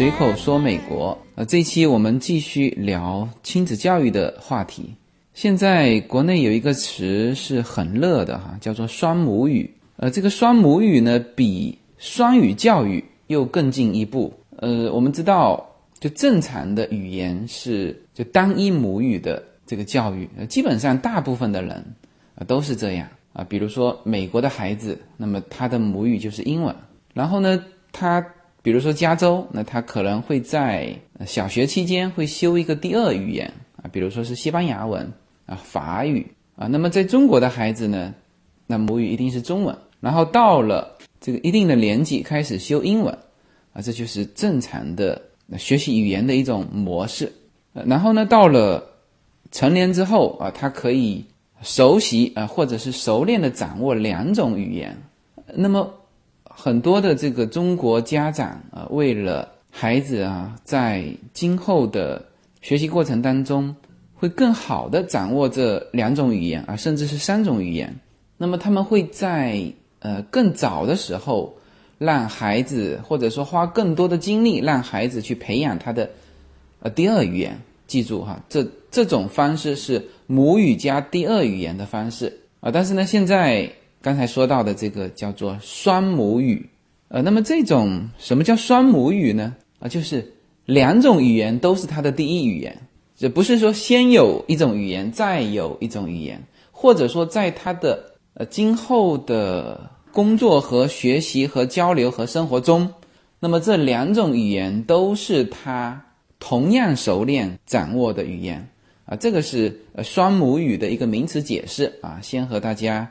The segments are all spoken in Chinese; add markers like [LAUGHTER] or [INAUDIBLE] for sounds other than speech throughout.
随口说美国。呃，这期我们继续聊亲子教育的话题。现在国内有一个词是很热的哈，叫做双母语。呃，这个双母语呢，比双语教育又更进一步。呃，我们知道，就正常的语言是就单一母语的这个教育，呃，基本上大部分的人啊都是这样啊。比如说美国的孩子，那么他的母语就是英文，然后呢，他。比如说加州，那他可能会在小学期间会修一个第二语言啊，比如说是西班牙文啊、法语啊。那么在中国的孩子呢，那母语一定是中文。然后到了这个一定的年纪开始修英文啊，这就是正常的学习语言的一种模式。然后呢，到了成年之后啊，他可以熟悉啊，或者是熟练的掌握两种语言。那么。很多的这个中国家长啊，为了孩子啊，在今后的学习过程当中，会更好的掌握这两种语言啊，甚至是三种语言。那么他们会在呃更早的时候，让孩子或者说花更多的精力，让孩子去培养他的呃第二语言。记住哈，这这种方式是母语加第二语言的方式啊。但是呢，现在。刚才说到的这个叫做双母语，呃，那么这种什么叫双母语呢？啊，就是两种语言都是他的第一语言，这不是说先有一种语言再有一种语言，或者说在他的呃今后的工作和学习和交流和生活中，那么这两种语言都是他同样熟练掌握的语言啊，这个是呃双母语的一个名词解释啊，先和大家。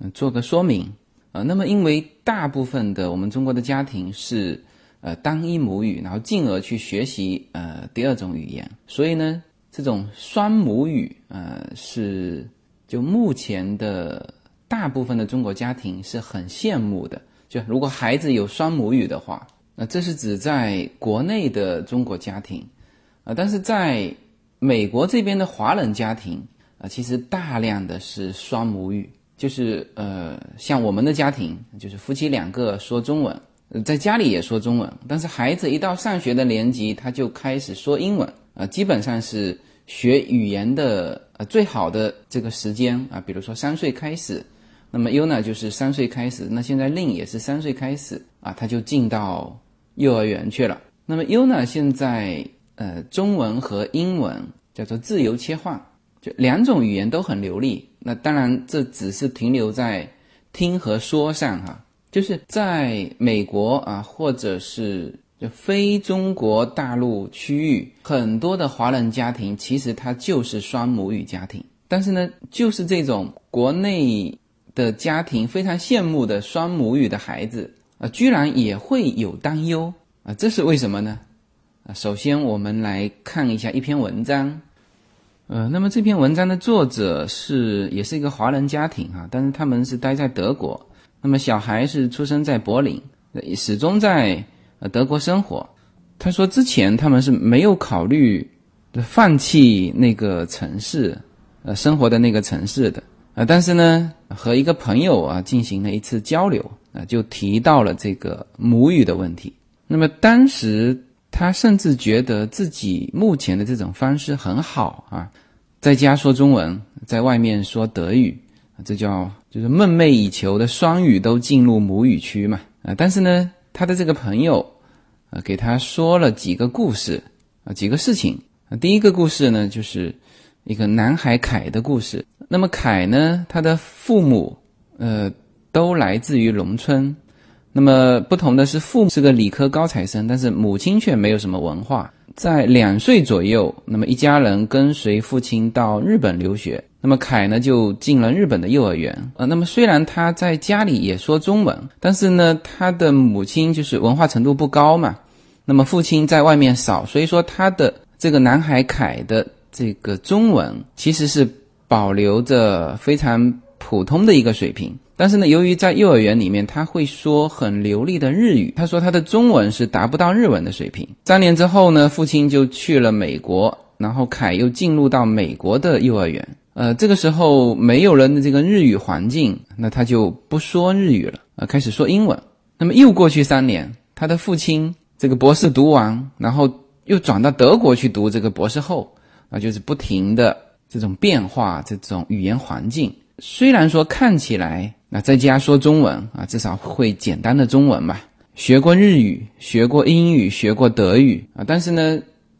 嗯，做个说明，呃，那么因为大部分的我们中国的家庭是呃单一母语，然后进而去学习呃第二种语言，所以呢，这种双母语呃是就目前的大部分的中国家庭是很羡慕的。就如果孩子有双母语的话，那这是指在国内的中国家庭，啊，但是在美国这边的华人家庭啊，其实大量的是双母语。就是呃，像我们的家庭，就是夫妻两个说中文，在家里也说中文，但是孩子一到上学的年级，他就开始说英文啊，基本上是学语言的呃最好的这个时间啊，比如说三岁开始，那么 Yuna 就是三岁开始，那现在 Lin 也是三岁开始啊，他就进到幼儿园去了。那么 Yuna 现在呃，中文和英文叫做自由切换。就两种语言都很流利，那当然这只是停留在听和说上哈。就是在美国啊，或者是就非中国大陆区域，很多的华人家庭其实它就是双母语家庭。但是呢，就是这种国内的家庭非常羡慕的双母语的孩子啊，居然也会有担忧啊，这是为什么呢？啊，首先我们来看一下一篇文章。呃，那么这篇文章的作者是也是一个华人家庭哈，但是他们是待在德国。那么小孩是出生在柏林，始终在呃德国生活。他说之前他们是没有考虑放弃那个城市，呃生活的那个城市的啊，但是呢和一个朋友啊进行了一次交流啊，就提到了这个母语的问题。那么当时。他甚至觉得自己目前的这种方式很好啊，在家说中文，在外面说德语，这叫就是梦寐以求的双语都进入母语区嘛啊！但是呢，他的这个朋友啊，给他说了几个故事啊，几个事情啊。第一个故事呢，就是一个男孩凯的故事。那么凯呢，他的父母呃都来自于农村。那么不同的是，父母是个理科高材生，但是母亲却没有什么文化。在两岁左右，那么一家人跟随父亲到日本留学。那么凯呢，就进了日本的幼儿园。呃，那么虽然他在家里也说中文，但是呢，他的母亲就是文化程度不高嘛。那么父亲在外面少，所以说他的这个男孩凯的这个中文其实是保留着非常普通的一个水平。但是呢，由于在幼儿园里面，他会说很流利的日语。他说他的中文是达不到日文的水平。三年之后呢，父亲就去了美国，然后凯又进入到美国的幼儿园。呃，这个时候没有了这个日语环境，那他就不说日语了，呃，开始说英文。那么又过去三年。他的父亲这个博士读完，然后又转到德国去读这个博士后，啊，就是不停的这种变化，这种语言环境。虽然说看起来，那在家说中文啊，至少会简单的中文嘛，学过日语，学过英语，学过德语啊，但是呢，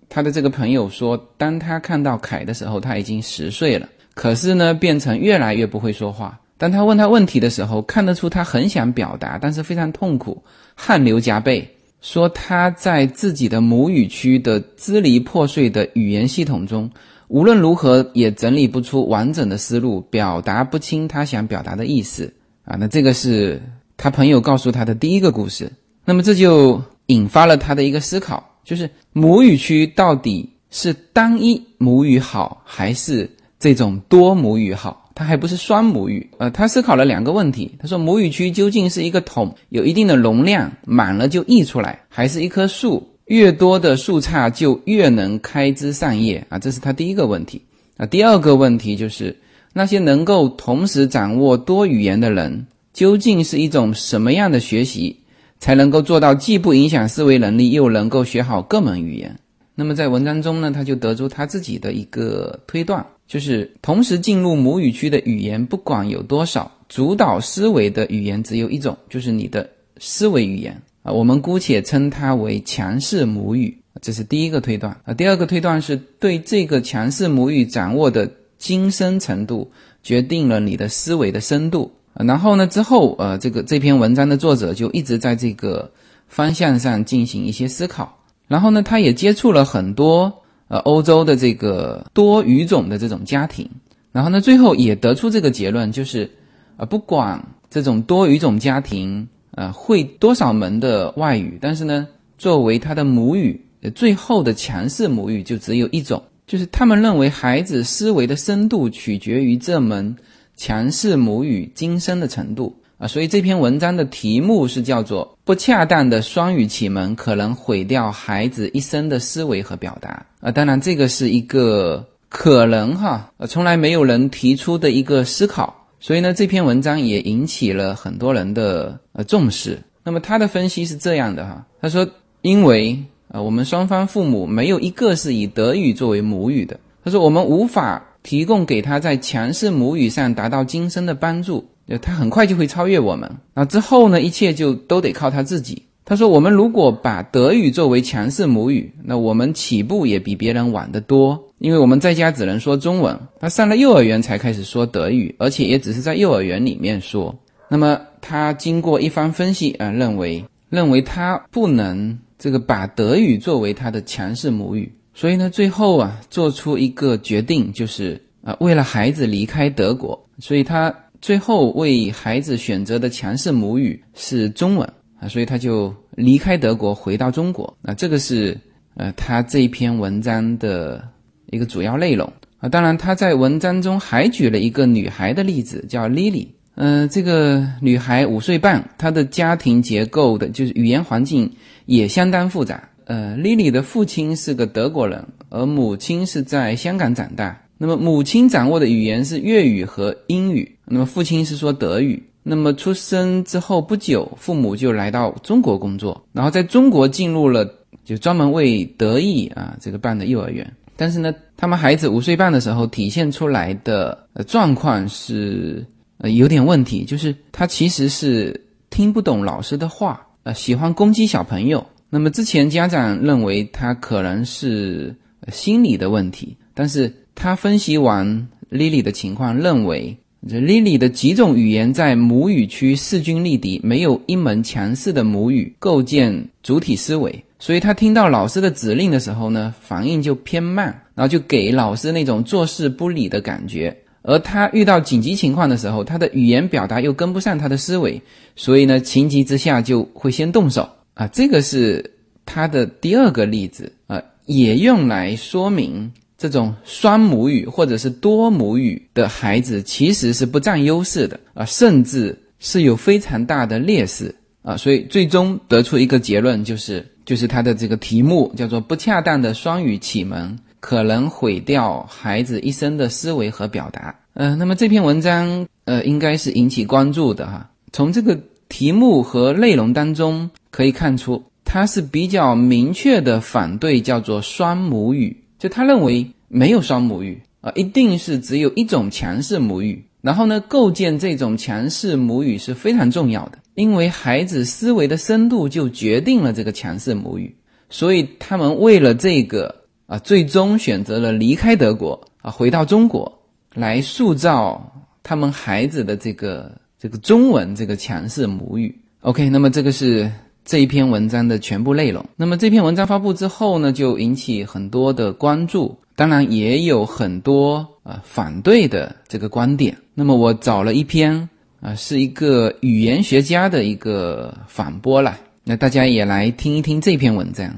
他的这个朋友说，当他看到凯的时候，他已经十岁了，可是呢，变成越来越不会说话。当他问他问题的时候，看得出他很想表达，但是非常痛苦，汗流浃背。说他在自己的母语区的支离破碎的语言系统中，无论如何也整理不出完整的思路，表达不清他想表达的意思啊。那这个是他朋友告诉他的第一个故事。那么这就引发了他的一个思考，就是母语区到底是单一母语好，还是这种多母语好？它还不是双母语，呃，他思考了两个问题。他说，母语区究竟是一个桶，有一定的容量，满了就溢出来，还是一棵树，越多的树杈就越能开枝散叶啊？这是他第一个问题。啊，第二个问题就是那些能够同时掌握多语言的人，究竟是一种什么样的学习，才能够做到既不影响思维能力，又能够学好各门语言？那么在文章中呢，他就得出他自己的一个推断。就是同时进入母语区的语言，不管有多少，主导思维的语言只有一种，就是你的思维语言啊。我们姑且称它为强势母语，这是第一个推断啊。第二个推断是对这个强势母语掌握的精深程度，决定了你的思维的深度。然后呢，之后呃，这个这篇文章的作者就一直在这个方向上进行一些思考。然后呢，他也接触了很多。呃，欧洲的这个多语种的这种家庭，然后呢，最后也得出这个结论，就是，呃，不管这种多语种家庭，呃，会多少门的外语，但是呢，作为他的母语，最后的强势母语就只有一种，就是他们认为孩子思维的深度取决于这门强势母语精深的程度。啊，所以这篇文章的题目是叫做“不恰当的双语启蒙可能毁掉孩子一生的思维和表达”。啊，当然这个是一个可能哈，呃，从来没有人提出的一个思考。所以呢，这篇文章也引起了很多人的呃重视。那么他的分析是这样的哈，他说，因为啊，我们双方父母没有一个是以德语作为母语的，他说我们无法提供给他在强势母语上达到今生的帮助。他很快就会超越我们，那之后呢？一切就都得靠他自己。他说：“我们如果把德语作为强势母语，那我们起步也比别人晚得多，因为我们在家只能说中文，他上了幼儿园才开始说德语，而且也只是在幼儿园里面说。那么他经过一番分析啊，认为认为他不能这个把德语作为他的强势母语，所以呢，最后啊，做出一个决定，就是啊，为了孩子离开德国，所以他。”最后为孩子选择的强势母语是中文啊，所以他就离开德国回到中国。那这个是呃他这一篇文章的一个主要内容啊。当然他在文章中还举了一个女孩的例子，叫 Lily。嗯，这个女孩五岁半，她的家庭结构的就是语言环境也相当复杂。呃，Lily 的父亲是个德国人，而母亲是在香港长大。那么母亲掌握的语言是粤语和英语，那么父亲是说德语。那么出生之后不久，父母就来到中国工作，然后在中国进入了就专门为德裔啊这个办的幼儿园。但是呢，他们孩子五岁半的时候体现出来的状况是呃有点问题，就是他其实是听不懂老师的话，呃喜欢攻击小朋友。那么之前家长认为他可能是心理的问题，但是。他分析完 Lily 的情况，认为这 Lily 的几种语言在母语区势均力敌，没有一门强势的母语构建主体思维，所以他听到老师的指令的时候呢，反应就偏慢，然后就给老师那种坐视不理的感觉。而他遇到紧急情况的时候，他的语言表达又跟不上他的思维，所以呢，情急之下就会先动手啊。这个是他的第二个例子啊，也用来说明。这种双母语或者是多母语的孩子其实是不占优势的啊，甚至是有非常大的劣势啊，所以最终得出一个结论，就是就是他的这个题目叫做“不恰当的双语启蒙可能毁掉孩子一生的思维和表达”。呃，那么这篇文章呃应该是引起关注的哈。从这个题目和内容当中可以看出，他是比较明确的反对叫做双母语，就他认为没有双母语啊，一定是只有一种强势母语。然后呢，构建这种强势母语是非常重要的，因为孩子思维的深度就决定了这个强势母语。所以他们为了这个啊，最终选择了离开德国啊，回到中国来塑造他们孩子的这个这个中文这个强势母语。OK，那么这个是这一篇文章的全部内容。那么这篇文章发布之后呢，就引起很多的关注，当然也有很多啊反对的这个观点。那么我找了一篇啊，是一个语言学家的一个反驳了。那大家也来听一听这篇文章。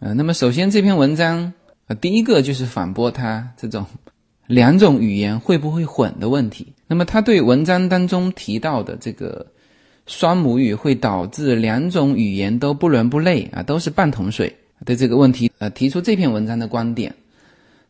呃，那么首先这篇文章呃，第一个就是反驳他这种两种语言会不会混的问题。那么他对文章当中提到的这个双母语会导致两种语言都不伦不类啊，都是半桶水的这个问题，呃，提出这篇文章的观点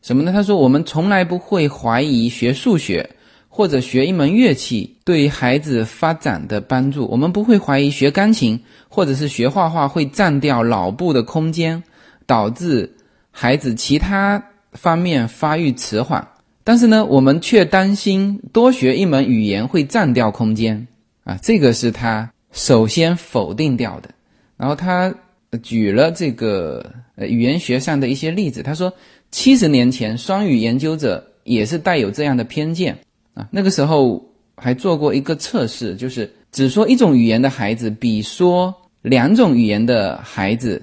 什么呢？他说我们从来不会怀疑学数学。或者学一门乐器对孩子发展的帮助，我们不会怀疑学钢琴或者是学画画会占掉脑部的空间，导致孩子其他方面发育迟缓。但是呢，我们却担心多学一门语言会占掉空间啊，这个是他首先否定掉的。然后他举了这个呃语言学上的一些例子，他说七十年前双语研究者也是带有这样的偏见。啊，那个时候还做过一个测试，就是只说一种语言的孩子比说两种语言的孩子，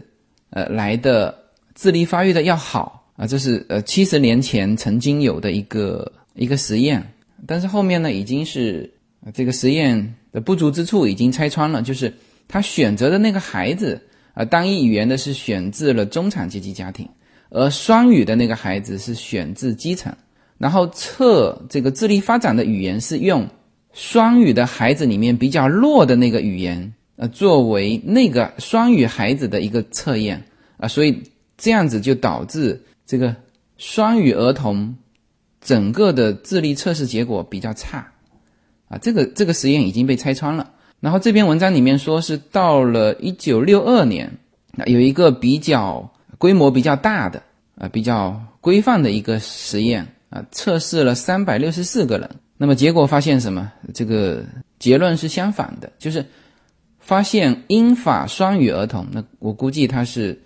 呃，来的智力发育的要好啊。这是呃七十年前曾经有的一个一个实验，但是后面呢，已经是这个实验的不足之处已经拆穿了，就是他选择的那个孩子啊，单一语言的是选自了中产阶级家庭，而双语的那个孩子是选自基层。然后测这个智力发展的语言是用双语的孩子里面比较弱的那个语言，呃，作为那个双语孩子的一个测验啊，所以这样子就导致这个双语儿童整个的智力测试结果比较差啊。这个这个实验已经被拆穿了。然后这篇文章里面说是到了一九六二年，有一个比较规模比较大的啊，比较规范的一个实验。啊，测试了三百六十四个人，那么结果发现什么？这个结论是相反的，就是发现英法双语儿童，那我估计他是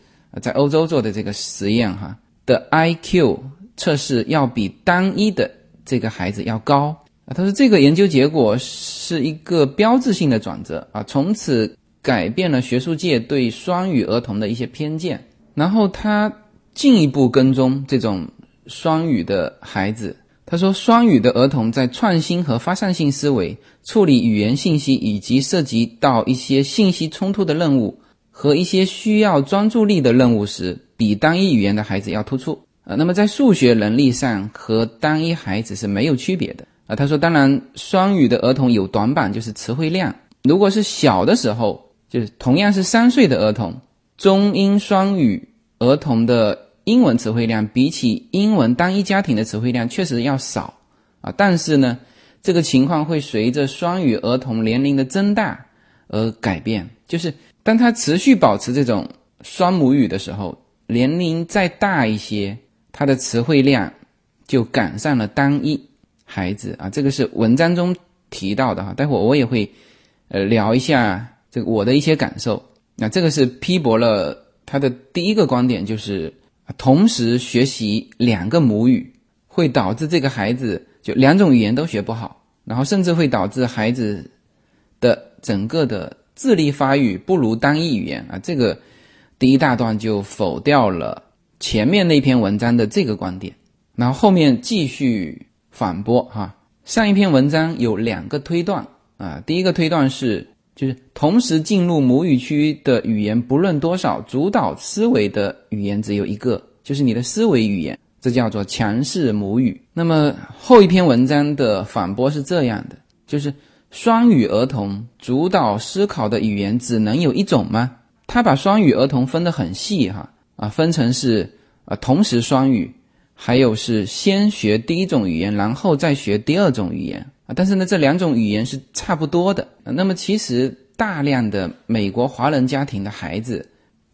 在欧洲做的这个实验哈的 IQ 测试要比单一的这个孩子要高啊。他说这个研究结果是一个标志性的转折啊，从此改变了学术界对双语儿童的一些偏见。然后他进一步跟踪这种。双语的孩子，他说，双语的儿童在创新和发散性思维、处理语言信息以及涉及到一些信息冲突的任务和一些需要专注力的任务时，比单一语言的孩子要突出。啊，那么在数学能力上和单一孩子是没有区别的。啊，他说，当然，双语的儿童有短板，就是词汇量。如果是小的时候，就是同样是三岁的儿童，中英双语儿童的。英文词汇量比起英文单一家庭的词汇量确实要少啊，但是呢，这个情况会随着双语儿童年龄的增大而改变。就是当他持续保持这种双母语的时候，年龄再大一些，他的词汇量就赶上了单一孩子啊。这个是文章中提到的哈，待会我也会呃聊一下这个我的一些感受。那这个是批驳了他的第一个观点，就是。同时学习两个母语，会导致这个孩子就两种语言都学不好，然后甚至会导致孩子的整个的智力发育不如单一语言啊。这个第一大段就否掉了前面那篇文章的这个观点，然后后面继续反驳哈。上一篇文章有两个推断啊，第一个推断是。就是同时进入母语区的语言，不论多少，主导思维的语言只有一个，就是你的思维语言，这叫做强势母语。那么后一篇文章的反驳是这样的：就是双语儿童主导思考的语言只能有一种吗？他把双语儿童分得很细哈啊，分成是啊同时双语，还有是先学第一种语言，然后再学第二种语言。但是呢，这两种语言是差不多的。那么，其实大量的美国华人家庭的孩子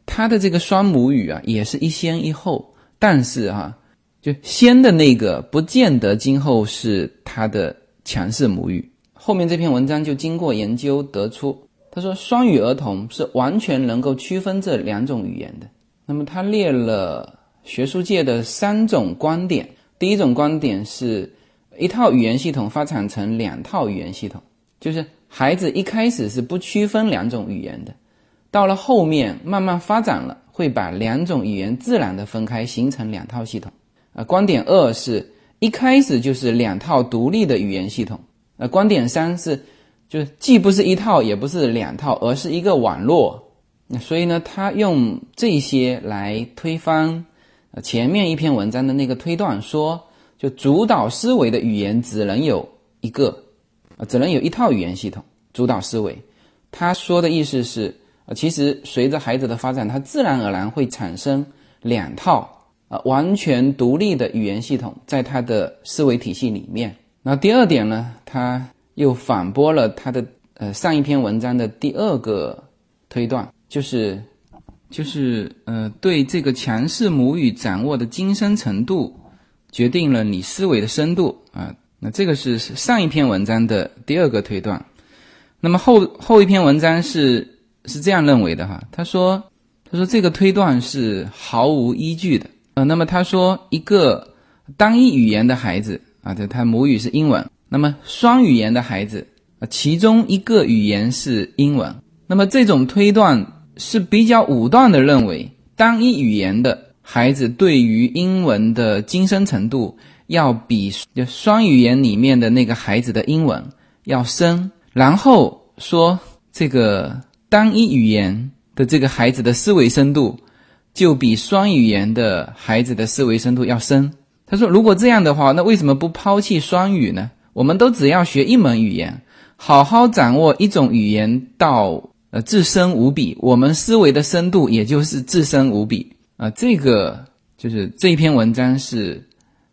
他的这个双母语啊，也是一先一后，但是哈，就先的那个不见得今后是他的强势母语。后面这篇文章就经过研究得出，他说双语儿童是完全能够区分这两种语言的。那么他列了学术界的三种观点，第一种观点是一套语言系统发展成两套语言系统，就是孩子一开始是不区分两种语言的。到了后面慢慢发展了，会把两种语言自然的分开，形成两套系统。啊，观点二是一开始就是两套独立的语言系统。呃，观点三是，就是既不是一套，也不是两套，而是一个网络。那所以呢，他用这些来推翻呃前面一篇文章的那个推断，说就主导思维的语言只能有一个，啊，只能有一套语言系统主导思维。他说的意思是。呃，其实随着孩子的发展，他自然而然会产生两套呃完全独立的语言系统在他的思维体系里面。那第二点呢，他又反驳了他的呃上一篇文章的第二个推断，就是就是呃对这个强势母语掌握的精深程度，决定了你思维的深度啊。那这个是上一篇文章的第二个推断。那么后后一篇文章是。是这样认为的哈，他说，他说这个推断是毫无依据的。呃，那么他说，一个单一语言的孩子啊，这他母语是英文，那么双语言的孩子啊，其中一个语言是英文，那么这种推断是比较武断的，认为单一语言的孩子对于英文的精深程度要比双语言里面的那个孩子的英文要深，然后说这个。单一语言的这个孩子的思维深度，就比双语言的孩子的思维深度要深。他说：“如果这样的话，那为什么不抛弃双语呢？我们都只要学一门语言，好好掌握一种语言到呃自深无比，我们思维的深度也就是自深无比啊。”这个就是这一篇文章是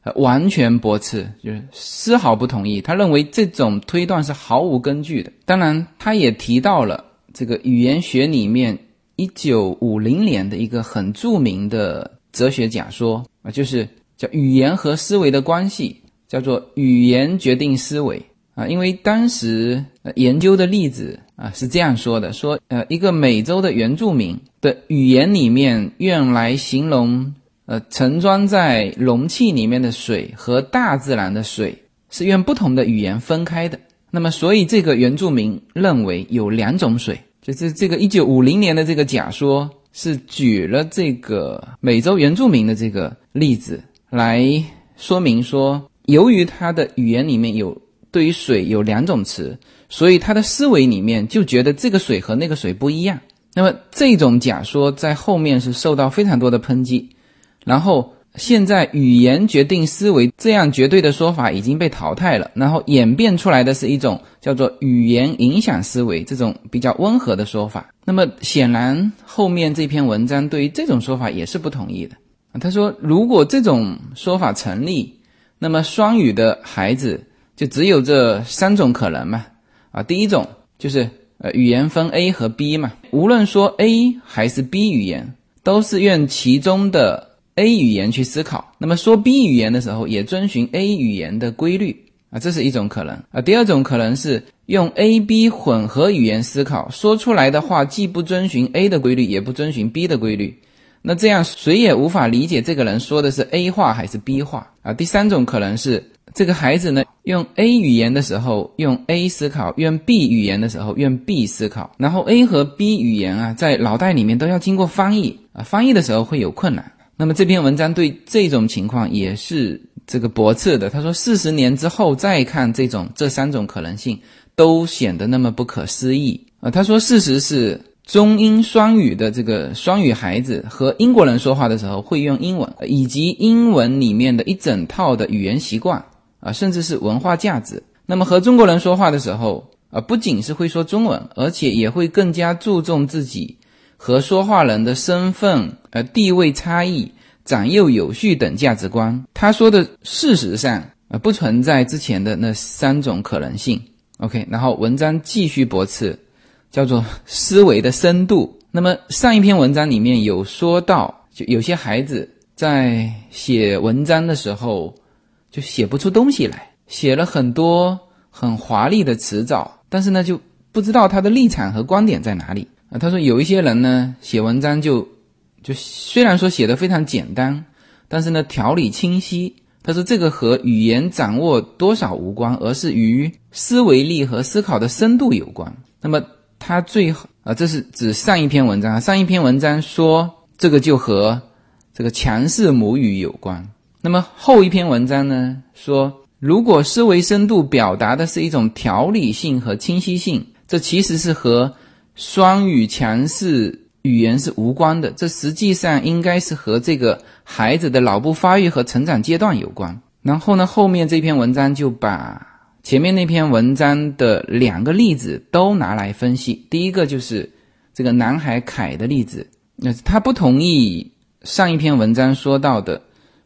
呃完全驳斥，就是丝毫不同意。他认为这种推断是毫无根据的。当然，他也提到了。这个语言学里面，一九五零年的一个很著名的哲学假说啊，就是叫语言和思维的关系，叫做语言决定思维啊。因为当时呃研究的例子啊是这样说的：说呃，一个美洲的原住民的语言里面，用来形容呃盛装在容器里面的水和大自然的水是用不同的语言分开的。那么，所以这个原住民认为有两种水，就是这个一九五零年的这个假说是举了这个美洲原住民的这个例子来说明说，由于他的语言里面有对于水有两种词，所以他的思维里面就觉得这个水和那个水不一样。那么这种假说在后面是受到非常多的抨击，然后。现在语言决定思维这样绝对的说法已经被淘汰了，然后演变出来的是一种叫做语言影响思维这种比较温和的说法。那么显然后面这篇文章对于这种说法也是不同意的。他说，如果这种说法成立，那么双语的孩子就只有这三种可能嘛？啊，第一种就是呃语言分 A 和 B 嘛，无论说 A 还是 B 语言，都是用其中的。A 语言去思考，那么说 B 语言的时候也遵循 A 语言的规律啊，这是一种可能啊。第二种可能是用 A、B 混合语言思考，说出来的话既不遵循 A 的规律，也不遵循 B 的规律，那这样谁也无法理解这个人说的是 A 话还是 B 话啊。第三种可能是这个孩子呢，用 A 语言的时候用 A 思考，用 B 语言的时候用 B 思考，然后 A 和 B 语言啊，在脑袋里面都要经过翻译啊，翻译的时候会有困难。那么这篇文章对这种情况也是这个驳斥的。他说，四十年之后再看这种这三种可能性，都显得那么不可思议啊。他说，事实是中英双语的这个双语孩子和英国人说话的时候会用英文，以及英文里面的一整套的语言习惯啊，甚至是文化价值。那么和中国人说话的时候啊，不仅是会说中文，而且也会更加注重自己。和说话人的身份、呃地位差异、长幼有序等价值观，他说的事实上呃不存在之前的那三种可能性。OK，然后文章继续驳斥，叫做思维的深度。那么上一篇文章里面有说到，就有些孩子在写文章的时候就写不出东西来，写了很多很华丽的词藻，但是呢就不知道他的立场和观点在哪里啊。他说有一些人呢写文章就就虽然说写的非常简单，但是呢条理清晰。他说这个和语言掌握多少无关，而是与思维力和思考的深度有关。那么。他最后啊，这是指上一篇文章。上一篇文章说这个就和这个强势母语有关。那么后一篇文章呢，说如果思维深度表达的是一种条理性和清晰性，这其实是和双语强势语言是无关的。这实际上应该是和这个孩子的脑部发育和成长阶段有关。然后呢，后面这篇文章就把。前面那篇文章的两个例子都拿来分析。第一个就是这个男孩凯的例子，那他不同意上一篇文章说到的，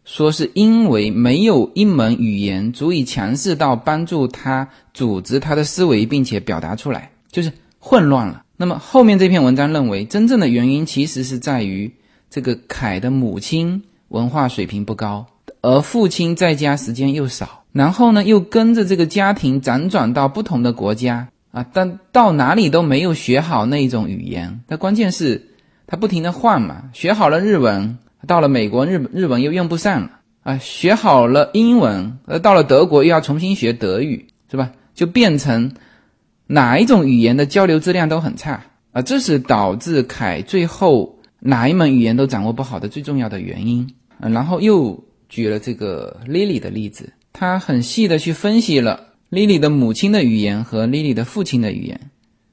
说是因为没有一门语言足以强势到帮助他组织他的思维，并且表达出来，就是混乱了。那么后面这篇文章认为，真正的原因其实是在于这个凯的母亲文化水平不高，而父亲在家时间又少。然后呢，又跟着这个家庭辗转到不同的国家啊，但到哪里都没有学好那一种语言。那关键是，他不停的换嘛，学好了日文，到了美国日日文又用不上了啊，学好了英文，呃，到了德国又要重新学德语，是吧？就变成哪一种语言的交流质量都很差啊，这是导致凯最后哪一门语言都掌握不好的最重要的原因。然后又举了这个 Lily 的例子。他很细的去分析了 Lily 的母亲的语言和 Lily 的父亲的语言，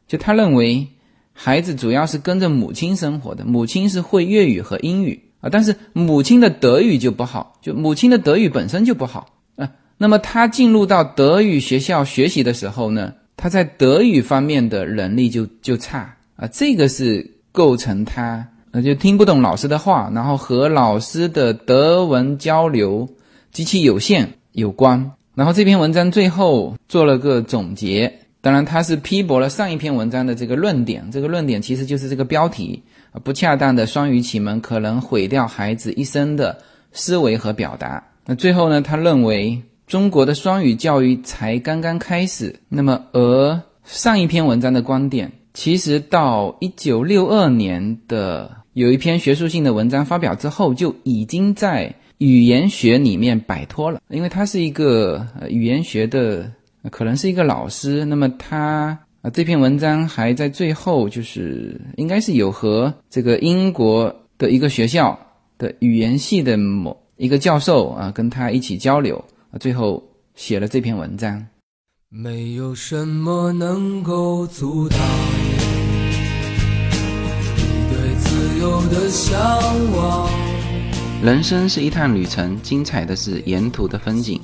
就他认为孩子主要是跟着母亲生活的，母亲是会粤语和英语但是母亲的德语就不好，就母亲的德语本身就不好啊。那么他进入到德语学校学习的时候呢，他在德语方面的能力就就差啊，这个是构成他那就听不懂老师的话，然后和老师的德文交流极其有限。有关，然后这篇文章最后做了个总结，当然他是批驳了上一篇文章的这个论点，这个论点其实就是这个标题，不恰当的双语启蒙可能毁掉孩子一生的思维和表达。那最后呢，他认为中国的双语教育才刚刚开始，那么而上一篇文章的观点，其实到一九六二年的有一篇学术性的文章发表之后，就已经在。语言学里面摆脱了，因为他是一个语言学的，可能是一个老师。那么他啊，这篇文章还在最后，就是应该是有和这个英国的一个学校的语言系的某一个教授啊，跟他一起交流啊，最后写了这篇文章。没有什么能够阻挡你对自由的向往。人生是一趟旅程，精彩的是沿途的风景。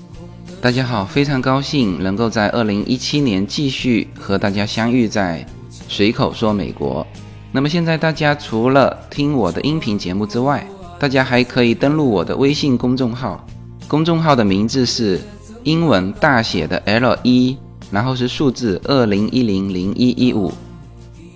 大家好，非常高兴能够在二零一七年继续和大家相遇在随口说美国。那么现在大家除了听我的音频节目之外，大家还可以登录我的微信公众号，公众号的名字是英文大写的 L 一，然后是数字二零一零零一一五，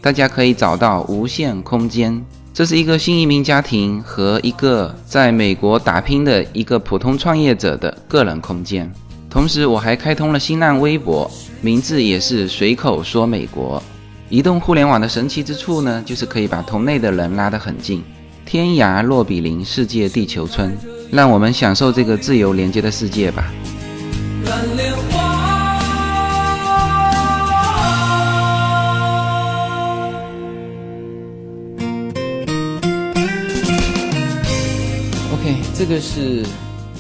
大家可以找到无限空间。这是一个新移民家庭和一个在美国打拼的一个普通创业者的个人空间。同时，我还开通了新浪微博，名字也是随口说美国。移动互联网的神奇之处呢，就是可以把同类的人拉得很近，天涯若比邻，世界地球村。让我们享受这个自由连接的世界吧。OK，这个是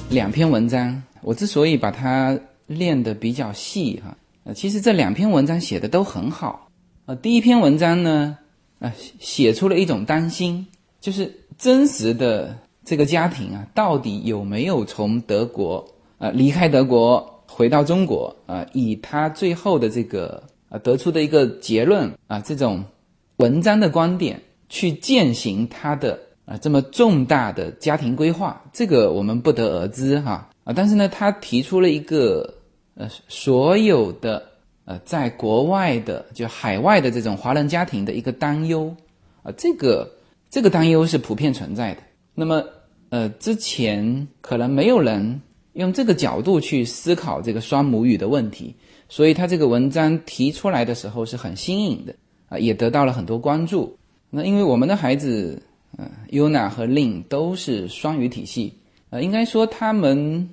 两篇文章，我之所以把它练得比较细哈，呃，其实这两篇文章写的都很好，呃，第一篇文章呢，啊，写出了一种担心，就是真实的这个家庭啊，到底有没有从德国啊离开德国回到中国啊，以他最后的这个啊得出的一个结论啊，这种文章的观点去践行他的。啊，这么重大的家庭规划，这个我们不得而知哈啊！但是呢，他提出了一个呃，所有的呃，在国外的就海外的这种华人家庭的一个担忧啊，这个这个担忧是普遍存在的。那么，呃，之前可能没有人用这个角度去思考这个双母语的问题，所以他这个文章提出来的时候是很新颖的啊，也得到了很多关注。那因为我们的孩子，嗯，Yuna 和 Lin 都是双语体系，呃，应该说他们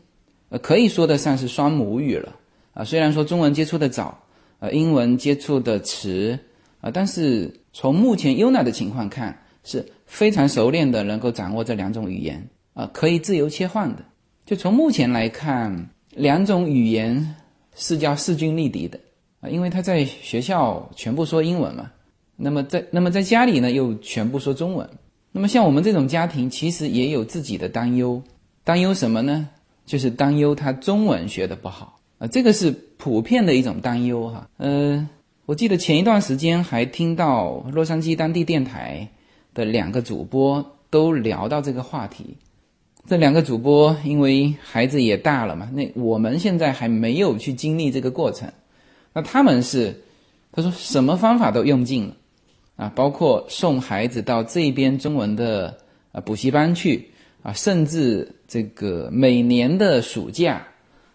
呃可以说得上是双母语了啊。虽然说中文接触的早，呃，英文接触的迟啊，但是从目前 Yuna 的情况看。是非常熟练的，能够掌握这两种语言啊，可以自由切换的。就从目前来看，两种语言是叫势均力敌的啊，因为他在学校全部说英文嘛，那么在那么在家里呢又全部说中文。那么像我们这种家庭，其实也有自己的担忧，担忧什么呢？就是担忧他中文学的不好啊，这个是普遍的一种担忧哈。呃，我记得前一段时间还听到洛杉矶当地电台。的两个主播都聊到这个话题，这两个主播因为孩子也大了嘛，那我们现在还没有去经历这个过程，那他们是他说什么方法都用尽了啊，包括送孩子到这边中文的啊补习班去啊，甚至这个每年的暑假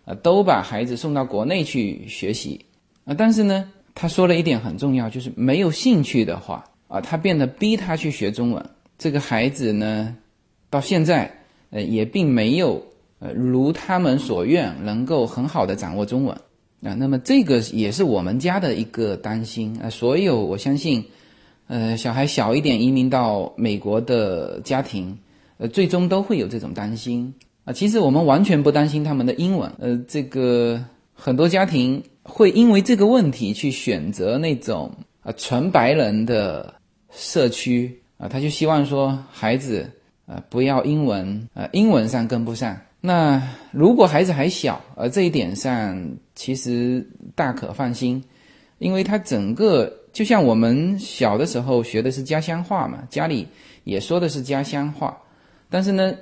啊都把孩子送到国内去学习啊，但是呢，他说了一点很重要，就是没有兴趣的话。啊，他变得逼他去学中文，这个孩子呢，到现在呃也并没有呃如他们所愿能够很好的掌握中文啊。那么这个也是我们家的一个担心啊。所有我相信，呃，小孩小一点移民到美国的家庭，呃，最终都会有这种担心啊。其实我们完全不担心他们的英文，呃，这个很多家庭会因为这个问题去选择那种啊纯白人的。社区啊，他就希望说孩子啊不要英文啊，英文上跟不上。那如果孩子还小，而这一点上其实大可放心，因为他整个就像我们小的时候学的是家乡话嘛，家里也说的是家乡话，但是呢，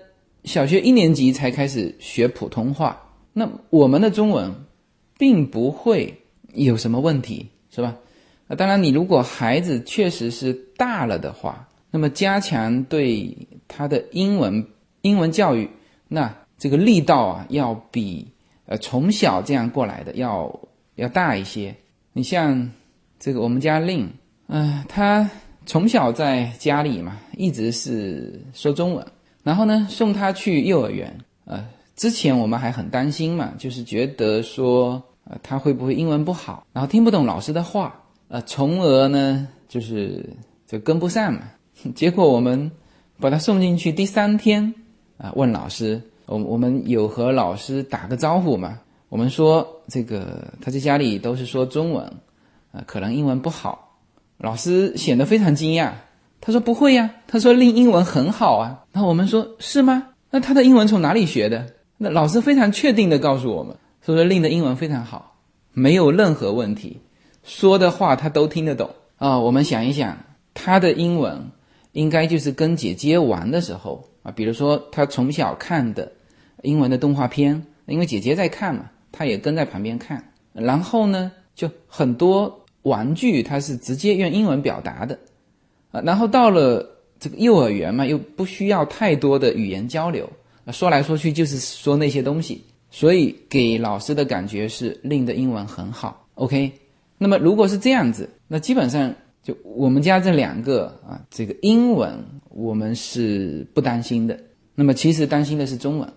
小学一年级才开始学普通话，那我们的中文并不会有什么问题，是吧？啊，当然，你如果孩子确实是大了的话，那么加强对他的英文英文教育，那这个力道啊，要比呃从小这样过来的要要大一些。你像这个我们家令，嗯，他从小在家里嘛，一直是说中文，然后呢送他去幼儿园，呃，之前我们还很担心嘛，就是觉得说，呃，他会不会英文不好，然后听不懂老师的话。呃，从而呢，就是就跟不上嘛。[LAUGHS] 结果我们把他送进去第三天，啊，问老师，我我们有和老师打个招呼嘛？我们说这个他在家里都是说中文，啊，可能英文不好。老师显得非常惊讶，他说不会呀，他说令英文很好啊。那我们说是吗？那他的英文从哪里学的？那老师非常确定的告诉我们，说令的英文非常好，没有任何问题。说的话他都听得懂啊！我们想一想，他的英文应该就是跟姐姐玩的时候啊，比如说他从小看的英文的动画片，因为姐姐在看嘛，他也跟在旁边看。然后呢，就很多玩具他是直接用英文表达的然后到了这个幼儿园嘛，又不需要太多的语言交流，说来说去就是说那些东西，所以给老师的感觉是令的英文很好。OK。那么如果是这样子，那基本上就我们家这两个啊，这个英文我们是不担心的。那么其实担心的是中文。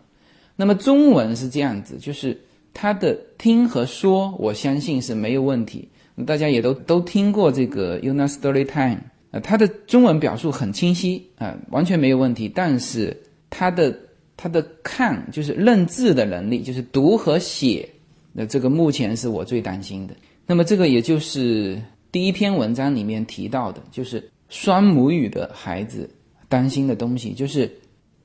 那么中文是这样子，就是他的听和说，我相信是没有问题。大家也都都听过这个 Una Story Time 呃，它的中文表述很清晰啊，完全没有问题。但是它的它的看就是认字的能力，就是读和写，那这个目前是我最担心的。那么这个也就是第一篇文章里面提到的，就是双母语的孩子担心的东西，就是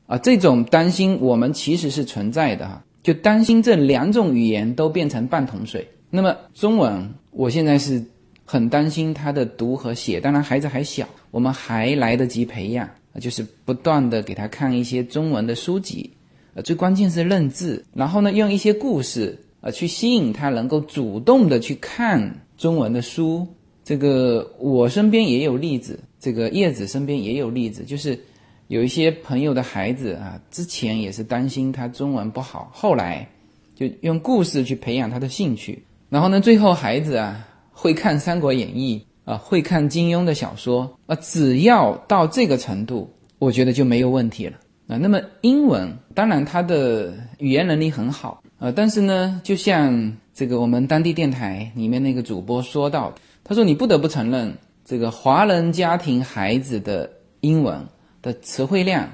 啊这种担心我们其实是存在的哈，就担心这两种语言都变成半桶水。那么中文，我现在是很担心他的读和写，当然孩子还小，我们还来得及培养，就是不断的给他看一些中文的书籍，呃最关键是认字，然后呢用一些故事。呃，去吸引他能够主动的去看中文的书，这个我身边也有例子，这个叶子身边也有例子，就是有一些朋友的孩子啊，之前也是担心他中文不好，后来就用故事去培养他的兴趣，然后呢，最后孩子啊会看《三国演义》啊，会看金庸的小说啊，只要到这个程度，我觉得就没有问题了啊。那么英文当然他的语言能力很好啊，但是呢，就像这个我们当地电台里面那个主播说到。他说：“你不得不承认，这个华人家庭孩子的英文的词汇量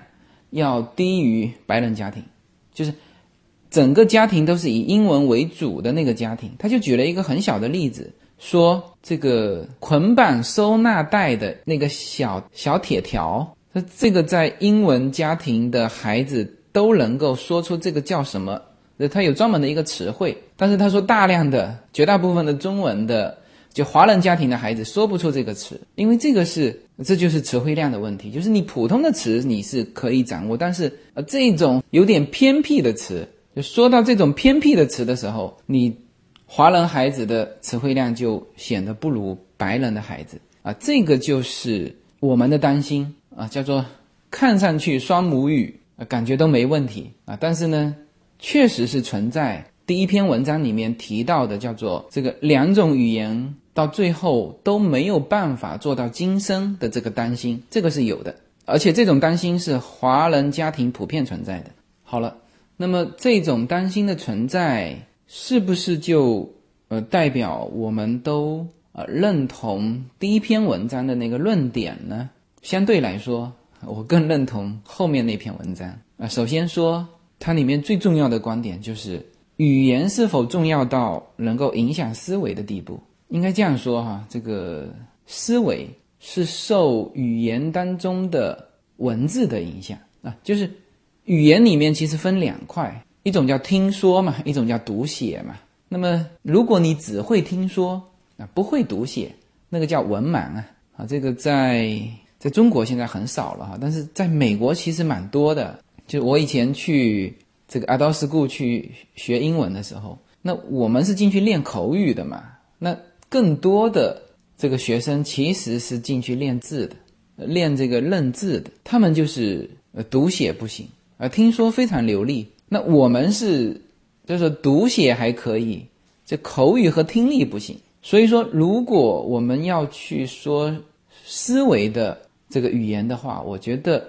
要低于白人家庭，就是整个家庭都是以英文为主的那个家庭。”他就举了一个很小的例子，说这个捆绑收纳袋的那个小小铁条，那这个在英文家庭的孩子都能够说出这个叫什么？他有专门的一个词汇，但是他说大量的绝大部分的中文的。就华人家庭的孩子说不出这个词，因为这个是，这就是词汇量的问题。就是你普通的词你是可以掌握，但是呃这种有点偏僻的词，就说到这种偏僻的词的时候，你华人孩子的词汇量就显得不如白人的孩子啊。这个就是我们的担心啊，叫做看上去双母语啊，感觉都没问题啊，但是呢，确实是存在。第一篇文章里面提到的叫做这个两种语言到最后都没有办法做到今生的这个担心，这个是有的，而且这种担心是华人家庭普遍存在的。好了，那么这种担心的存在是不是就呃代表我们都呃认同第一篇文章的那个论点呢？相对来说，我更认同后面那篇文章啊。首先说，它里面最重要的观点就是。语言是否重要到能够影响思维的地步？应该这样说哈，这个思维是受语言当中的文字的影响啊，就是语言里面其实分两块，一种叫听说嘛，一种叫读写嘛。那么如果你只会听说啊，不会读写，那个叫文盲啊啊，这个在在中国现在很少了哈，但是在美国其实蛮多的。就我以前去。这个 adult school 去学英文的时候，那我们是进去练口语的嘛？那更多的这个学生其实是进去练字的，练这个认字的。他们就是呃读写不行，呃听说非常流利。那我们是就是读写还可以，这口语和听力不行。所以说，如果我们要去说思维的这个语言的话，我觉得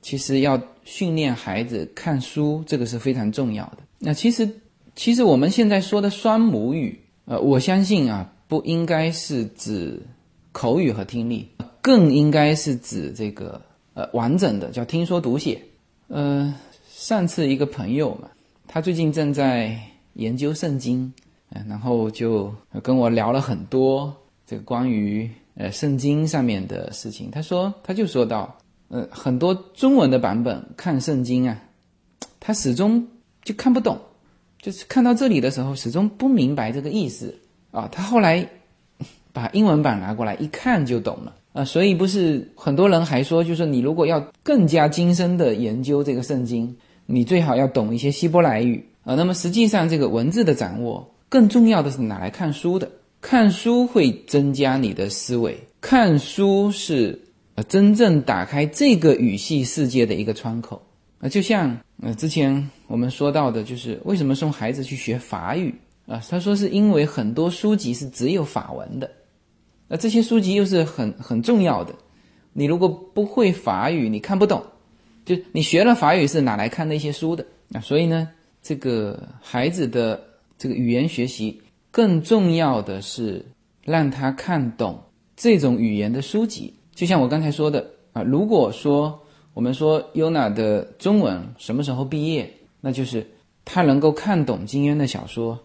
其实要。训练孩子看书，这个是非常重要的。那其实，其实我们现在说的双母语，呃，我相信啊，不应该是指口语和听力，更应该是指这个呃完整的叫听说读写。呃，上次一个朋友嘛，他最近正在研究圣经，嗯，然后就跟我聊了很多这个关于呃圣经上面的事情。他说，他就说到。呃，很多中文的版本看圣经啊，他始终就看不懂，就是看到这里的时候始终不明白这个意思啊。他后来把英文版拿过来一看就懂了啊。所以不是很多人还说，就是你如果要更加精深的研究这个圣经，你最好要懂一些希伯来语啊。那么实际上这个文字的掌握更重要的是拿来看书的，看书会增加你的思维，看书是呃。真正打开这个语系世界的一个窗口啊，就像呃之前我们说到的，就是为什么送孩子去学法语啊？他说是因为很多书籍是只有法文的，那这些书籍又是很很重要的。你如果不会法语，你看不懂，就你学了法语是拿来看那些书的啊。所以呢，这个孩子的这个语言学习，更重要的是让他看懂这种语言的书籍。就像我刚才说的啊，如果说我们说 Yuna 的中文什么时候毕业，那就是他能够看懂金渊的小说，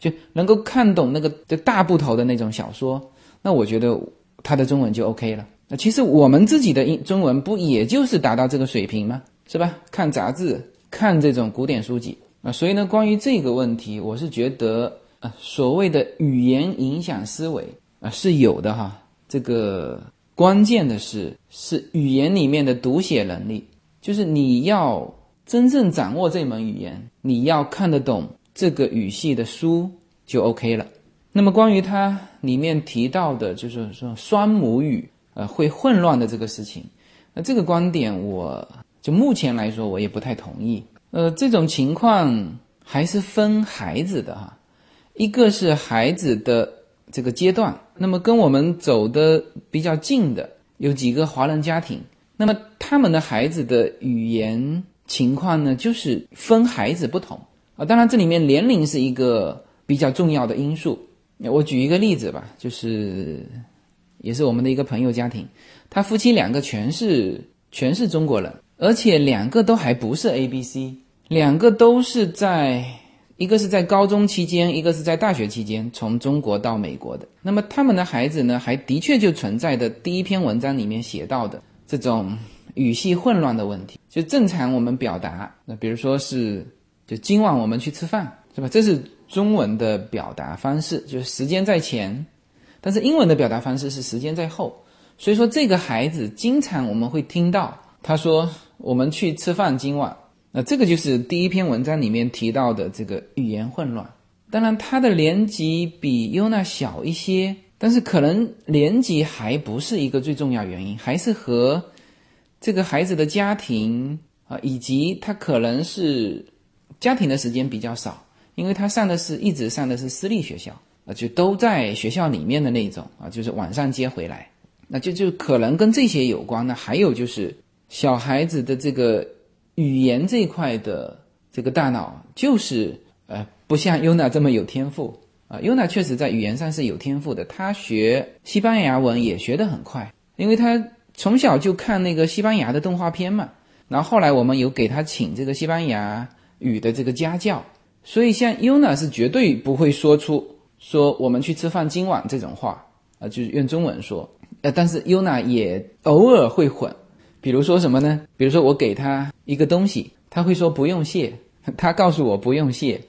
就能够看懂那个这大部头的那种小说，那我觉得他的中文就 OK 了。那其实我们自己的英中文不也就是达到这个水平吗？是吧？看杂志，看这种古典书籍啊。所以呢，关于这个问题，我是觉得啊，所谓的语言影响思维啊是有的哈，这个。关键的是，是语言里面的读写能力，就是你要真正掌握这门语言，你要看得懂这个语系的书就 OK 了。那么关于它里面提到的，就是说双母语呃会混乱的这个事情，那这个观点我就目前来说我也不太同意。呃，这种情况还是分孩子的哈，一个是孩子的这个阶段，那么跟我们走的比较近的有几个华人家庭，那么他们的孩子的语言情况呢，就是分孩子不同啊。当然这里面年龄是一个比较重要的因素。我举一个例子吧，就是也是我们的一个朋友家庭，他夫妻两个全是全是中国人，而且两个都还不是 A B C，两个都是在一个是在高中期间，一个是在大学期间从中国到美国的。那么他们的孩子呢，还的确就存在的第一篇文章里面写到的这种语系混乱的问题。就正常我们表达，那比如说是就今晚我们去吃饭，是吧？这是。中文的表达方式就是时间在前，但是英文的表达方式是时间在后。所以说，这个孩子经常我们会听到他说：“我们去吃饭今晚。”那这个就是第一篇文章里面提到的这个语言混乱。当然，他的年级比优娜小一些，但是可能年级还不是一个最重要原因，还是和这个孩子的家庭啊，以及他可能是家庭的时间比较少。因为他上的是一直上的是私立学校啊，就都在学校里面的那种啊，就是晚上接回来，那就就可能跟这些有关呢。还有就是小孩子的这个语言这一块的这个大脑，就是呃不像优娜这么有天赋啊。优娜确实在语言上是有天赋的，他学西班牙文也学得很快，因为他从小就看那个西班牙的动画片嘛。然后后来我们有给他请这个西班牙语的这个家教。所以，像 Yuna 是绝对不会说出说我们去吃饭今晚这种话啊，就是用中文说。呃，但是 Yuna 也偶尔会混，比如说什么呢？比如说我给他一个东西，他会说不用谢，[LAUGHS] 他告诉我不用谢，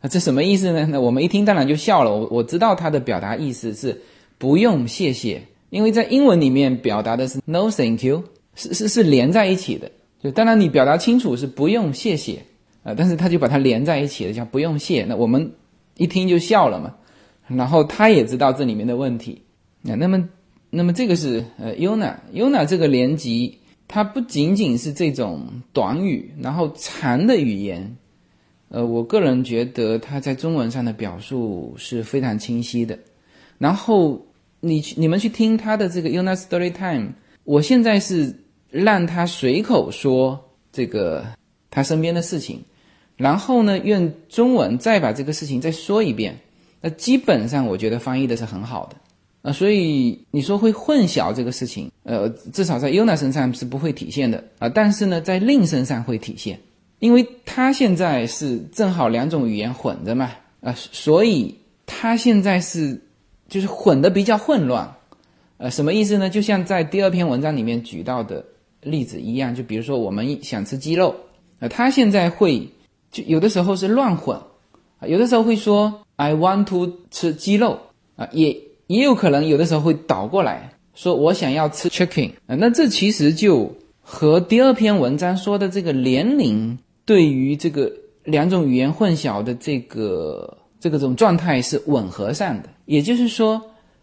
啊，这什么意思呢？那我们一听当然就笑了。我我知道他的表达意思是不用谢谢，因为在英文里面表达的是 No thank you，是是是连在一起的。就当然你表达清楚是不用谢谢。啊，但是他就把它连在一起了，叫不用谢。那我们一听就笑了嘛。然后他也知道这里面的问题。啊，那么，那么这个是呃，Yuna，Yuna 这个连级，它不仅仅是这种短语，然后长的语言。呃，我个人觉得他在中文上的表述是非常清晰的。然后你你们去听他的这个 Yuna Story Time，我现在是让他随口说这个他身边的事情。然后呢，用中文再把这个事情再说一遍，那基本上我觉得翻译的是很好的啊。所以你说会混淆这个事情，呃，至少在 Yuna 身上是不会体现的啊。但是呢，在 Lin 身上会体现，因为他现在是正好两种语言混着嘛啊，所以他现在是就是混的比较混乱，呃，什么意思呢？就像在第二篇文章里面举到的例子一样，就比如说我们想吃鸡肉，呃，他现在会。就有的时候是乱混，啊，有的时候会说 I want to 吃鸡肉啊，也也有可能有的时候会倒过来说我想要吃 chicken 啊，那这其实就和第二篇文章说的这个年龄对于这个两种语言混淆的这个这个种状态是吻合上的。也就是说，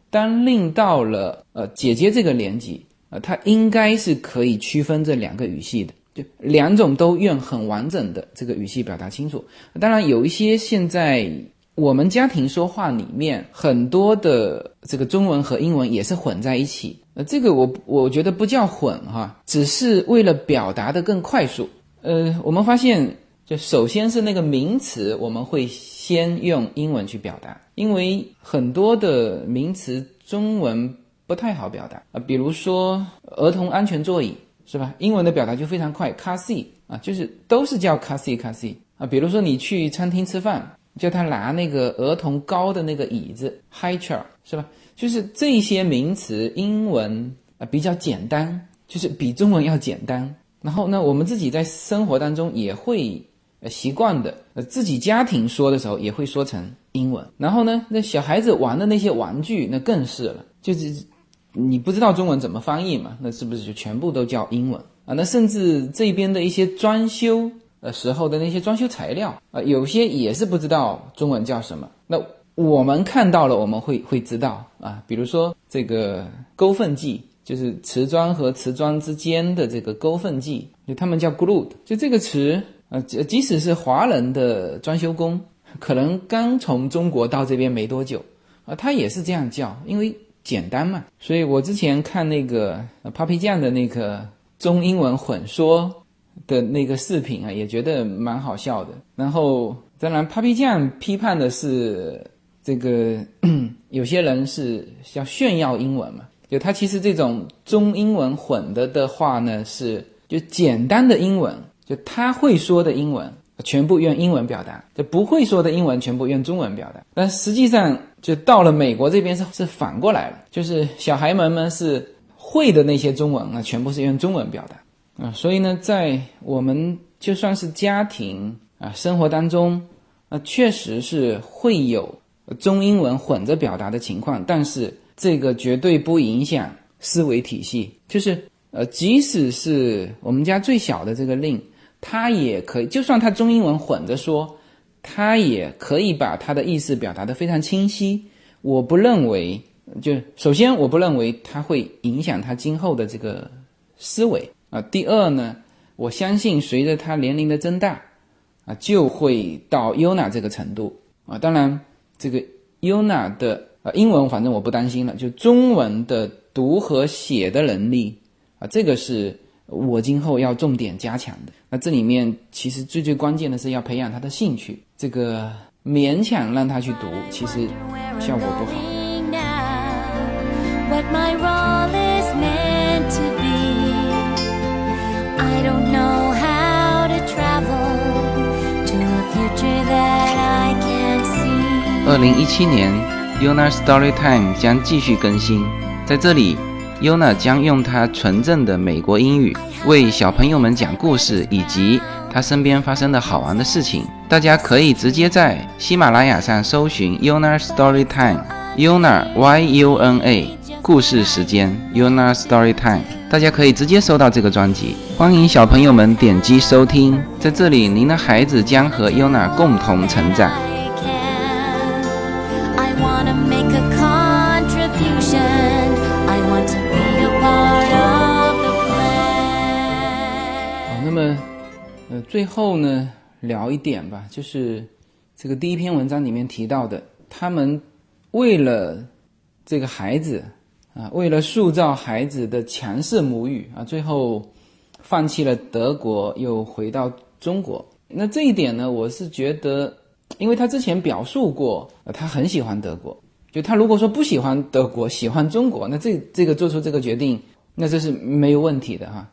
当令到了呃姐姐这个年纪啊，她应该是可以区分这两个语系的。就两种都用很完整的这个语气表达清楚。当然，有一些现在我们家庭说话里面很多的这个中文和英文也是混在一起。呃，这个我我觉得不叫混哈，只是为了表达的更快速。呃，我们发现，就首先是那个名词，我们会先用英文去表达，因为很多的名词中文不太好表达啊，比如说儿童安全座椅。是吧？英文的表达就非常快，car seat 啊，就是都是叫 car seat car seat 啊。比如说你去餐厅吃饭，叫他拿那个儿童高的那个椅子，high chair，是吧？就是这些名词，英文啊比较简单，就是比中文要简单。然后呢，我们自己在生活当中也会习惯的，呃，自己家庭说的时候也会说成英文。然后呢，那小孩子玩的那些玩具，那更是了，就是。你不知道中文怎么翻译嘛？那是不是就全部都叫英文啊？那甚至这边的一些装修呃时候的那些装修材料啊，有些也是不知道中文叫什么。那我们看到了，我们会会知道啊。比如说这个勾缝剂，就是瓷砖和瓷砖之间的这个勾缝剂，就他们叫 glue。就这个词，呃，即使是华人的装修工，可能刚从中国到这边没多久啊，他也是这样叫，因为简单嘛。所以我之前看那个 Papi 酱的那个中英文混说的那个视频啊，也觉得蛮好笑的。然后，当然 Papi 酱批判的是。这个 [CLEARS THROAT] 有些人是要炫耀英文嘛？就他其实这种中英文混的的话呢，是就简单的英文，就他会说的英文全部用英文表达，就不会说的英文全部用中文表达。但实际上，就到了美国这边是是反过来了，就是小孩们们是会的那些中文啊，全部是用中文表达啊。所以呢，在我们就算是家庭啊生活当中啊，确实是会有。中英文混着表达的情况，但是这个绝对不影响思维体系。就是呃，即使是我们家最小的这个令，他也可以，就算他中英文混着说，他也可以把他的意思表达的非常清晰。我不认为，就首先我不认为他会影响他今后的这个思维啊。第二呢，我相信随着他年龄的增大啊，就会到 UNA 这个程度啊。当然。这个 Yuna 的啊英文反正我不担心了，就中文的读和写的能力啊，这个是我今后要重点加强的。那这里面其实最最关键的是要培养他的兴趣，这个勉强让他去读，其实效果不好。二零一七年，Yuna Storytime 将继续更新。在这里，Yuna 将用她纯正的美国英语为小朋友们讲故事，以及她身边发生的好玩的事情。大家可以直接在喜马拉雅上搜寻 Yuna Storytime，Yuna Y U N A，故事时间 Yuna Storytime，大家可以直接收到这个专辑。欢迎小朋友们点击收听，在这里，您的孩子将和 Yuna 共同成长。那么呃最后呢，聊一点吧，就是这个第一篇文章里面提到的，他们为了这个孩子啊，为了塑造孩子的强势母语啊，最后放弃了德国，又回到中国。那这一点呢，我是觉得，因为他之前表述过，他很喜欢德国。就他如果说不喜欢德国，喜欢中国，那这这个做出这个决定，那这是没有问题的哈。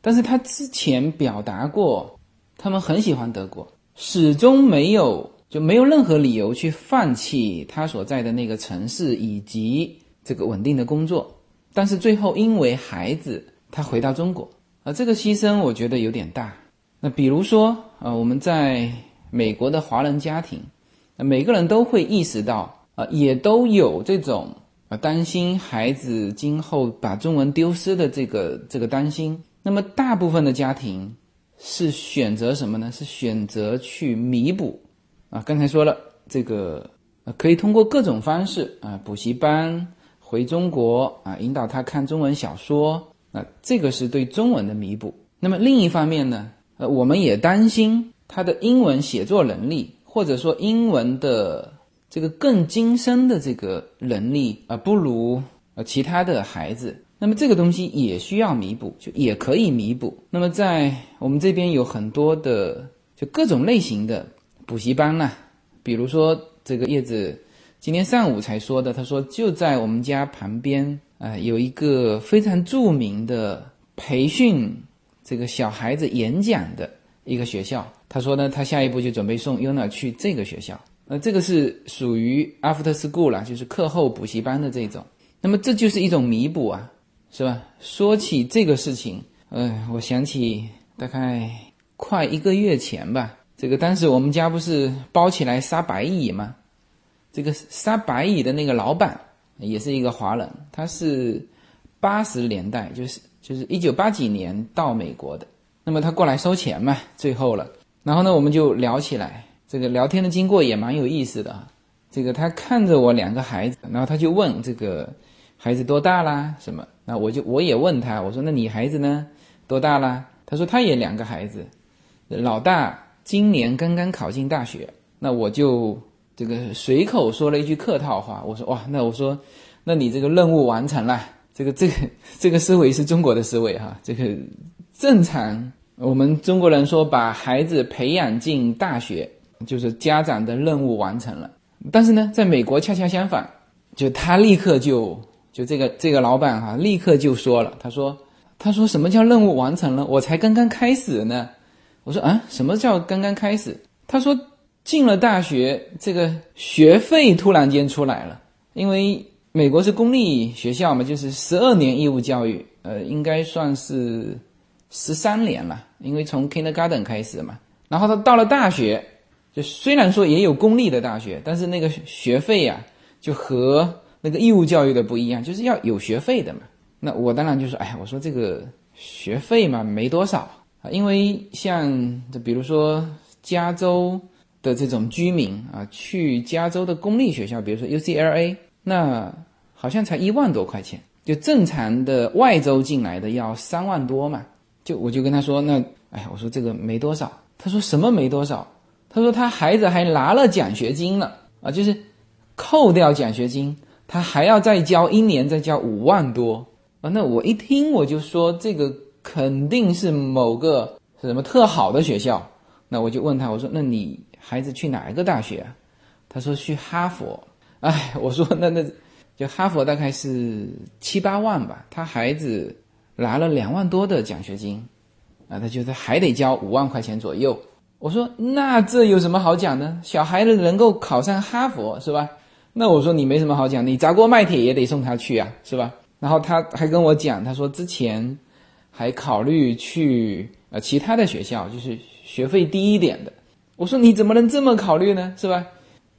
但是他之前表达过。他们很喜欢德国，始终没有就没有任何理由去放弃他所在的那个城市以及这个稳定的工作。但是最后因为孩子，他回到中国，啊，这个牺牲我觉得有点大。那比如说，啊，我们在美国的华人家庭，每个人都会意识到，啊，也都有这种啊担心孩子今后把中文丢失的这个这个担心。那么大部分的家庭。是选择什么呢？是选择去弥补，啊，刚才说了，这个可以通过各种方式啊，补习班回中国啊，引导他看中文小说啊，这个是对中文的弥补。那么另一方面呢，呃，我们也担心他的英文写作能力，或者说英文的这个更精深的这个能力啊，不如呃其他的孩子。那么这个东西也需要弥补，就也可以弥补。那么在我们这边有很多的就各种类型的补习班呢，比如说这个叶子今天上午才说的，他说就在我们家旁边啊有一个非常著名的培训这个小孩子演讲的一个学校。他说呢，他下一步就准备送 Yuna 去这个学校。那这个是属于 After School 啦，就是课后补习班的这种。那么这就是一种弥补啊。是吧？说起这个事情，呃，我想起大概快一个月前吧。这个当时我们家不是包起来杀白蚁吗？这个杀白蚁的那个老板也是一个华人，他是八十年代，就是就是一九八几年到美国的。那么他过来收钱嘛，最后了。然后呢，我们就聊起来，这个聊天的经过也蛮有意思的。这个他看着我两个孩子，然后他就问这个孩子多大啦？什么？那我就我也问他，我说那你孩子呢？多大啦？他说他也两个孩子，老大今年刚刚考进大学。那我就这个随口说了一句客套话，我说哇，那我说，那你这个任务完成了。这个这个 [LAUGHS] 这个思维是中国的思维哈，这个正常我们中国人说把孩子培养进大学，就是家长的任务完成了。但是呢，在美国恰恰相反，就他立刻就就这个这个老板哈，立刻就说了，他说他说什么叫任务完成了？我才刚刚开始呢。我说啊，什么叫刚刚开始？他说进了大学，这个学费突然间出来了，因为。美国是公立学校嘛，就是十二年义务教育，呃，应该算是十三年了，因为从 kindergarten 开始嘛。然后他到了大学，就虽然说也有公立的大学，但是那个学费呀，就和那个义务教育的不一样，就是要有学费的嘛。那我当然就说，哎呀，我说这个学费嘛，没多少啊，因为像这比如说加州的这种居民啊，去加州的公立学校，比如说 UCLA。那好像才一万多块钱，就正常的外州进来的要三万多嘛。就我就跟他说，那哎，我说这个没多少。他说什么没多少？他说他孩子还拿了奖学金了啊，就是扣掉奖学金，他还要再交一年，再交五万多啊。那我一听我就说，这个肯定是某个什么特好的学校。那我就问他，我说那你孩子去哪一个大学啊？他说去哈佛。哎，我说那那，就哈佛大概是七八万吧，他孩子拿了两万多的奖学金，啊，他觉得还得交五万块钱左右。我说那这有什么好讲的？小孩子能够考上哈佛是吧？那我说你没什么好讲，你砸锅卖铁也得送他去啊，是吧？然后他还跟我讲，他说之前还考虑去呃其他的学校，就是学费低一点的。我说你怎么能这么考虑呢？是吧？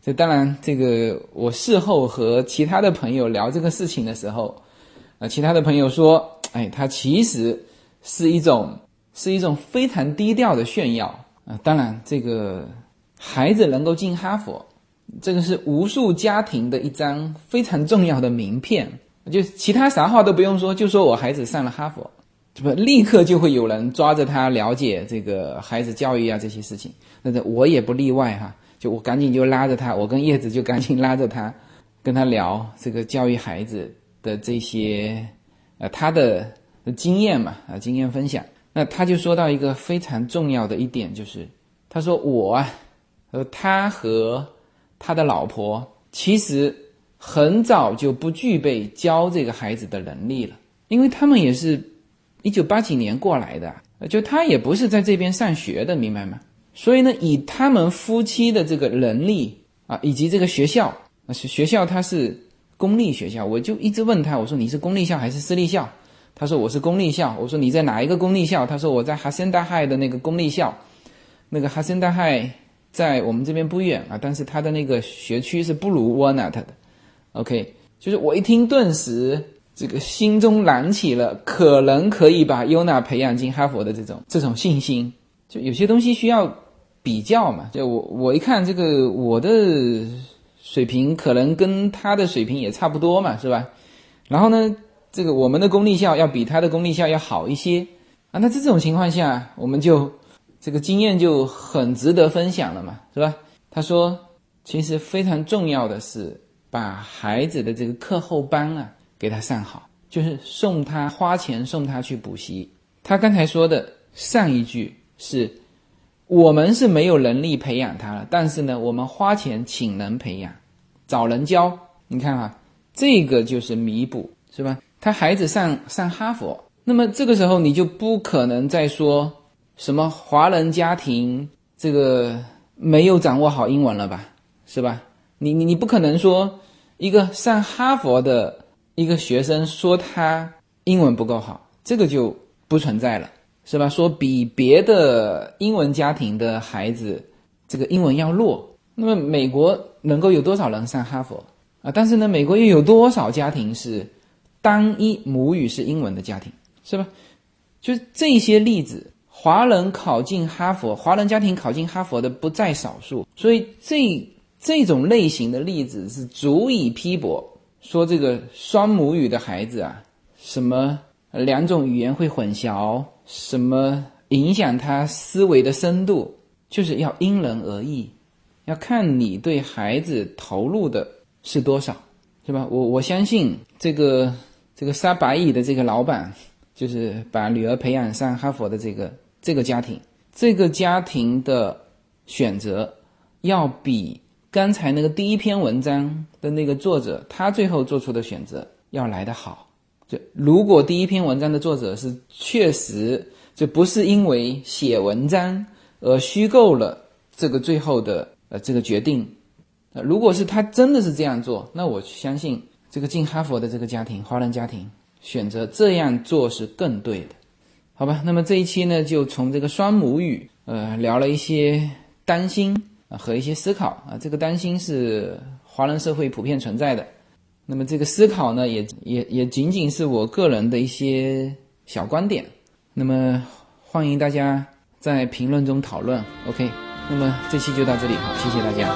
这当然，这个我事后和其他的朋友聊这个事情的时候，啊，其他的朋友说，哎，他其实是一种是一种非常低调的炫耀啊。当然，这个孩子能够进哈佛，这个是无数家庭的一张非常重要的名片。就其他啥话都不用说，就说我孩子上了哈佛，这不立刻就会有人抓着他了解这个孩子教育啊这些事情。那这我也不例外哈。就我赶紧就拉着他，我跟叶子就赶紧拉着他，跟他聊这个教育孩子的这些，呃，他的经验嘛，啊，经验分享。那他就说到一个非常重要的一点，就是他说我啊，呃，他和他的老婆其实很早就不具备教这个孩子的能力了，因为他们也是一九八几年过来的，就他也不是在这边上学的，明白吗？所以呢，以他们夫妻的这个能力啊，以及这个学校，学校它是公立学校，我就一直问他，我说你是公立校还是私立校？他说我是公立校。我说你在哪一个公立校？他说我在哈森大海的那个公立校，那个哈森大海在我们这边不远啊，但是他的那个学区是不如沃纳特的。OK，就是我一听，顿时这个心中燃起了可能可以把优娜培养进哈佛的这种这种信心。就有些东西需要。比较嘛，就我我一看这个我的水平可能跟他的水平也差不多嘛，是吧？然后呢，这个我们的公立校要比他的公立校要好一些啊。那在这种情况下，我们就这个经验就很值得分享了嘛，是吧？他说，其实非常重要的是把孩子的这个课后班啊给他上好，就是送他花钱送他去补习。他刚才说的上一句是。我们是没有能力培养他了，但是呢，我们花钱请人培养，找人教。你看啊，这个就是弥补，是吧？他孩子上上哈佛，那么这个时候你就不可能再说什么华人家庭这个没有掌握好英文了吧，是吧？你你你不可能说一个上哈佛的一个学生说他英文不够好，这个就不存在了。是吧？说比别的英文家庭的孩子，这个英文要弱。那么美国能够有多少人上哈佛啊？但是呢，美国又有多少家庭是单一母语是英文的家庭，是吧？就是这些例子，华人考进哈佛，华人家庭考进哈佛的不在少数。所以这这种类型的例子是足以批驳说这个双母语的孩子啊，什么两种语言会混淆，什么影响他思维的深度，就是要因人而异，要看你对孩子投入的是多少，是吧？我我相信这个这个杀白蚁的这个老板，就是把女儿培养上哈佛的这个这个家庭，这个家庭的选择要比。刚才那个第一篇文章的那个作者，他最后做出的选择要来得好。就如果第一篇文章的作者是确实就不是因为写文章而虚构了这个最后的呃这个决定，呃，如果是他真的是这样做，那我相信这个进哈佛的这个家庭，华人家庭选择这样做是更对的，好吧？那么这一期呢，就从这个双母语呃聊了一些担心。啊，和一些思考啊，这个担心是华人社会普遍存在的。那么这个思考呢，也也也仅仅是我个人的一些小观点。那么欢迎大家在评论中讨论。OK，那么这期就到这里，好，谢谢大家。